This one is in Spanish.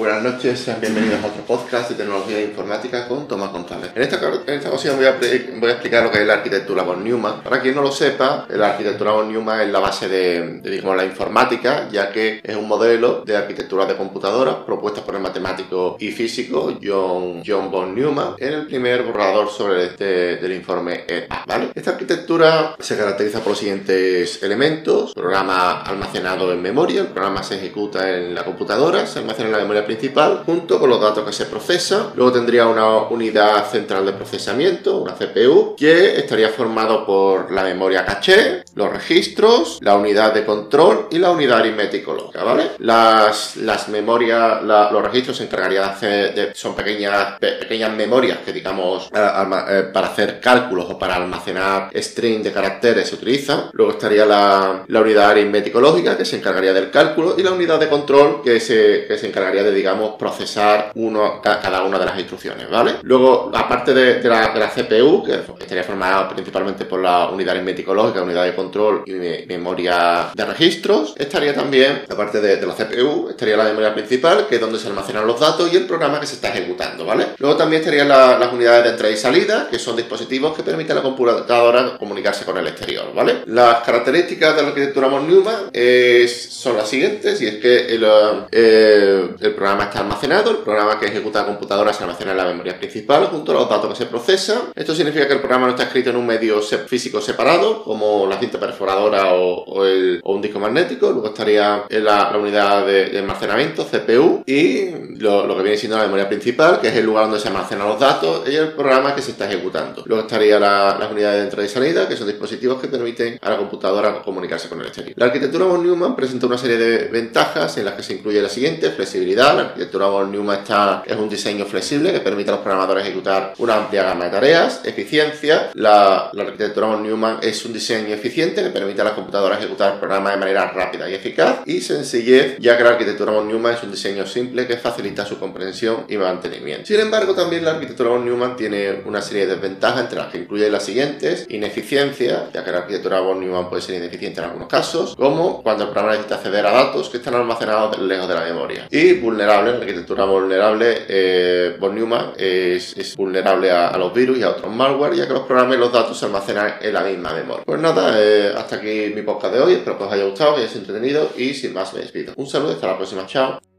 buenas noches, sean bienvenidos a otro podcast de tecnología informática con Tomás González. En esta, en esta ocasión voy a, voy a, explicar lo que es la arquitectura von Neumann. Para quien no lo sepa, la arquitectura von Neumann es la base de, digamos, la informática, ya que es un modelo de arquitectura de computadoras propuesta por el matemático y físico John, John von Neumann en el primer borrador sobre este del informe ETA. ¿vale? Esta arquitectura se caracteriza por los siguientes elementos: programa almacenado en memoria, el programa se ejecuta en la computadora, se almacena en la memoria principal junto con los datos que se procesan. Luego tendría una unidad central de procesamiento, una CPU, que estaría formado por la memoria caché, los registros, la unidad de control y la unidad aritmético lógica, ¿vale? Las, las memorias, los registros se encargarían de hacer, son pequeñas, pequeñas memorias que digamos eh, para hacer cálculos o para almacenar string de caracteres se utilizan. Luego estaría la, la unidad aritmético lógica que se encargaría del cálculo y la unidad de control que se, que se encargaría de, digamos, procesar uno, cada una de las instrucciones, ¿vale? Luego, aparte de, la, de la, CPU, que estaría formada principalmente por la unidad aritmético lógica, unidad de control y memoria de registros, estaría también, aparte de, la CPU, estaría la memoria principal, que es donde se almacenan los datos y el programa que se está ejecutando, ¿vale? Luego también estarían las unidades de entrada y salida, que son dispositivos que permiten a la computadora comunicarse con el exterior, ¿vale? Las características de la arquitectura von son las siguientes, y es que el, eh, el programa está almacenado, el programa que ejecuta la computadora se almacena en la memoria principal junto a los datos que se procesan. Esto significa que el programa no está escrito en un medio físico separado, como la cinta perforadora o, un disco magnético. Luego estaría la, unidad de, almacenamiento, CPU, y lo, que viene siendo la memoria principal, que es el lugar donde se almacenan los datos, y el programa que se está ejecutando. Luego estaría la, las unidades de entrada y salida, que son dispositivos que permiten a la computadora comunicarse con el exterior. La arquitectura von Neumann presenta una serie de ventajas en las que se incluye la siguiente, flexibilidad. La arquitectura von Neumann está, es un diseño flexible que permite a los programadores ejecutar una amplia gama de tareas. Eficiencia. La, la arquitectura von Neumann es un diseño eficiente que permite a las computadoras ejecutar programas de manera rápida y eficaz. Y sencillez, ya que la arquitectura von Neumann es un diseño simple que facilita su comprensión y mantenimiento. Sin embargo, también la arquitectura von Neumann tiene una serie de desventajas entre las que incluye las siguientes. Ineficiencia, ya que la arquitectura von Neumann puede ser ineficiente en algunos casos, como cuando el programa necesita acceder a datos que están almacenados lejos de la memoria. Y vulnerable, la arquitectura vulnerable, eh, von Neumann es, vulnerable a, los virus y a otros malware, ya que los programas y los datos se almacenan en la misma memoria. Pues nada, eh, hasta aquí mi podcast de hoy, espero que os haya gustado, que hayáis entretenido y sin más me despido. Un saludo, hasta la próxima, chao.